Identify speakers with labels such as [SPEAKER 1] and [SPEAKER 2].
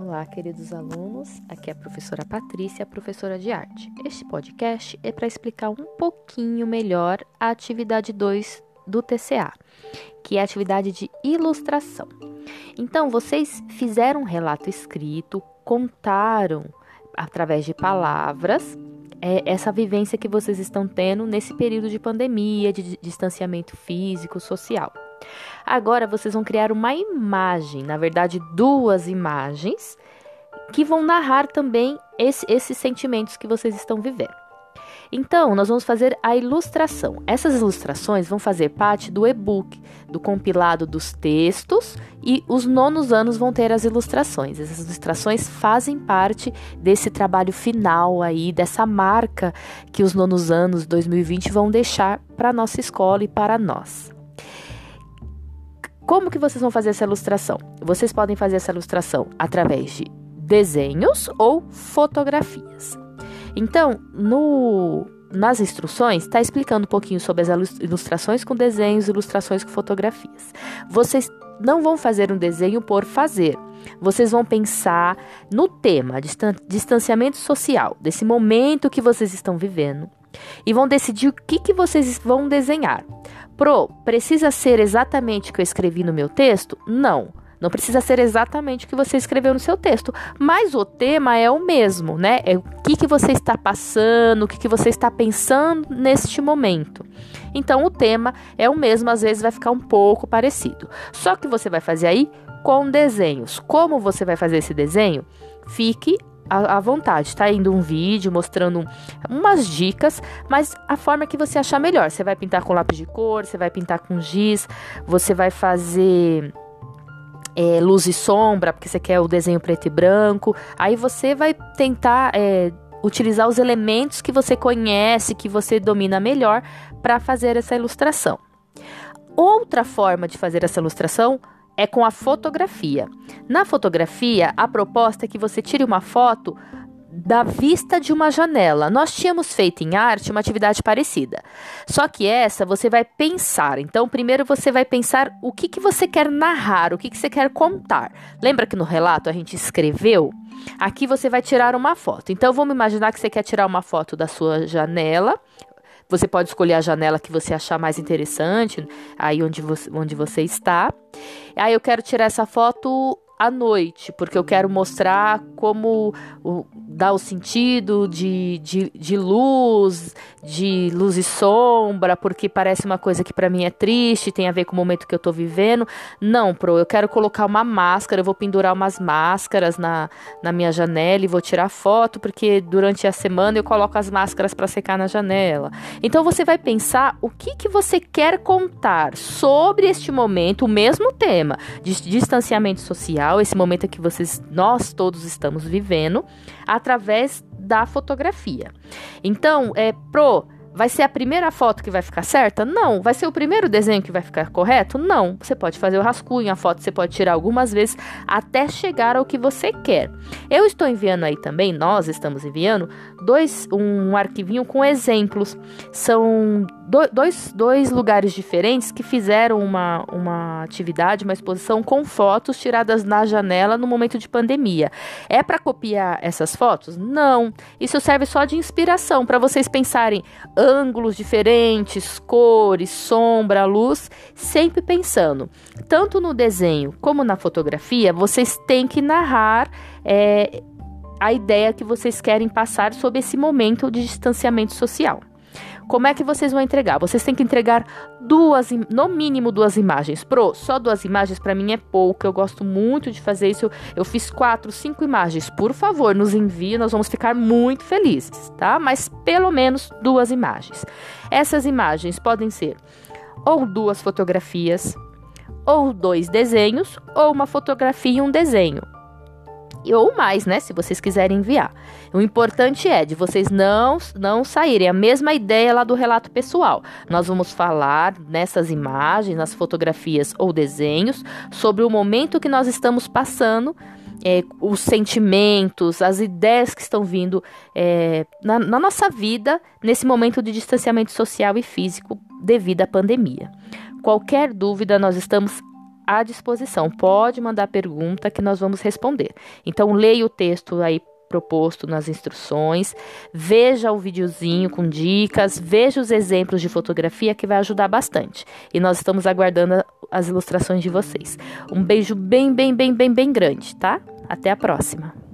[SPEAKER 1] Olá, queridos alunos. Aqui é a professora Patrícia, professora de arte. Este podcast é para explicar um pouquinho melhor a atividade 2 do TCA, que é a atividade de ilustração. Então, vocês fizeram um relato escrito, contaram através de palavras é, essa vivência que vocês estão tendo nesse período de pandemia, de distanciamento físico, social. Agora vocês vão criar uma imagem, na verdade, duas imagens, que vão narrar também esse, esses sentimentos que vocês estão vivendo. Então, nós vamos fazer a ilustração. Essas ilustrações vão fazer parte do e-book, do compilado dos textos, e os nonos anos vão ter as ilustrações. Essas ilustrações fazem parte desse trabalho final aí, dessa marca que os nonos anos 2020 vão deixar para a nossa escola e para nós. Como que vocês vão fazer essa ilustração? Vocês podem fazer essa ilustração através de desenhos ou fotografias. Então, no, nas instruções, está explicando um pouquinho sobre as ilustrações com desenhos, ilustrações com fotografias. Vocês não vão fazer um desenho por fazer. Vocês vão pensar no tema, distanciamento social, desse momento que vocês estão vivendo, e vão decidir o que, que vocês vão desenhar. Pro, precisa ser exatamente o que eu escrevi no meu texto? Não. Não precisa ser exatamente o que você escreveu no seu texto, mas o tema é o mesmo, né? É o que, que você está passando, o que, que você está pensando neste momento. Então, o tema é o mesmo, às vezes vai ficar um pouco parecido. Só que você vai fazer aí com desenhos. Como você vai fazer esse desenho? Fique à, vontade. Tá indo um vídeo mostrando umas dicas, mas a forma que você achar melhor. Você vai pintar com lápis de cor, você vai pintar com giz, você vai fazer é, luz e sombra, porque você quer o desenho preto e branco. Aí você vai tentar é, utilizar os elementos que você conhece, que você domina melhor, para fazer essa ilustração. Outra forma de fazer essa ilustração é com a fotografia. Na fotografia, a proposta é que você tire uma foto da vista de uma janela. Nós tínhamos feito em arte uma atividade parecida. Só que essa você vai pensar. Então, primeiro você vai pensar o que, que você quer narrar, o que, que você quer contar. Lembra que no relato a gente escreveu? Aqui você vai tirar uma foto. Então, vamos imaginar que você quer tirar uma foto da sua janela você pode escolher a janela que você achar mais interessante, aí onde você, onde você está. Aí eu quero tirar essa foto à noite, porque eu quero mostrar como o, dá o sentido de, de, de, luz, de luz e sombra, porque parece uma coisa que para mim é triste, tem a ver com o momento que eu tô vivendo. Não, pro, eu quero colocar uma máscara, eu vou pendurar umas máscaras na, na minha janela e vou tirar foto, porque durante a semana eu coloco as máscaras para secar na janela. Então você vai pensar o que, que você quer contar sobre este momento, o mesmo tema de distanciamento social esse momento que vocês, nós todos estamos vivendo, através da fotografia. Então, é pro Vai ser a primeira foto que vai ficar certa? Não. Vai ser o primeiro desenho que vai ficar correto? Não. Você pode fazer o rascunho, a foto você pode tirar algumas vezes até chegar ao que você quer. Eu estou enviando aí também, nós estamos enviando dois um arquivinho com exemplos. São dois, dois lugares diferentes que fizeram uma, uma atividade, uma exposição com fotos tiradas na janela no momento de pandemia. É para copiar essas fotos? Não. Isso serve só de inspiração para vocês pensarem ângulos diferentes, cores, sombra, luz, sempre pensando. Tanto no desenho como na fotografia, vocês têm que narrar. É, a ideia que vocês querem passar sobre esse momento de distanciamento social. Como é que vocês vão entregar? Vocês têm que entregar duas, no mínimo duas imagens. Pro, só duas imagens para mim é pouco. Eu gosto muito de fazer isso. Eu, eu fiz quatro, cinco imagens. Por favor, nos envie, nós vamos ficar muito felizes, tá? Mas pelo menos duas imagens. Essas imagens podem ser ou duas fotografias, ou dois desenhos, ou uma fotografia e um desenho ou mais, né, se vocês quiserem enviar. O importante é de vocês não não saírem a mesma ideia lá do relato pessoal. Nós vamos falar nessas imagens, nas fotografias ou desenhos sobre o momento que nós estamos passando é, os sentimentos, as ideias que estão vindo é, na, na, nossa vida nesse momento de distanciamento social e físico devido à pandemia. Qualquer dúvida, nós estamos à disposição. Pode mandar pergunta que nós vamos responder. Então, leia o texto aí proposto nas instruções, veja o videozinho com dicas, veja os exemplos de fotografia que vai ajudar bastante. E nós estamos aguardando as ilustrações de vocês. Um beijo bem, bem, bem, bem, bem grande, tá? Até a próxima.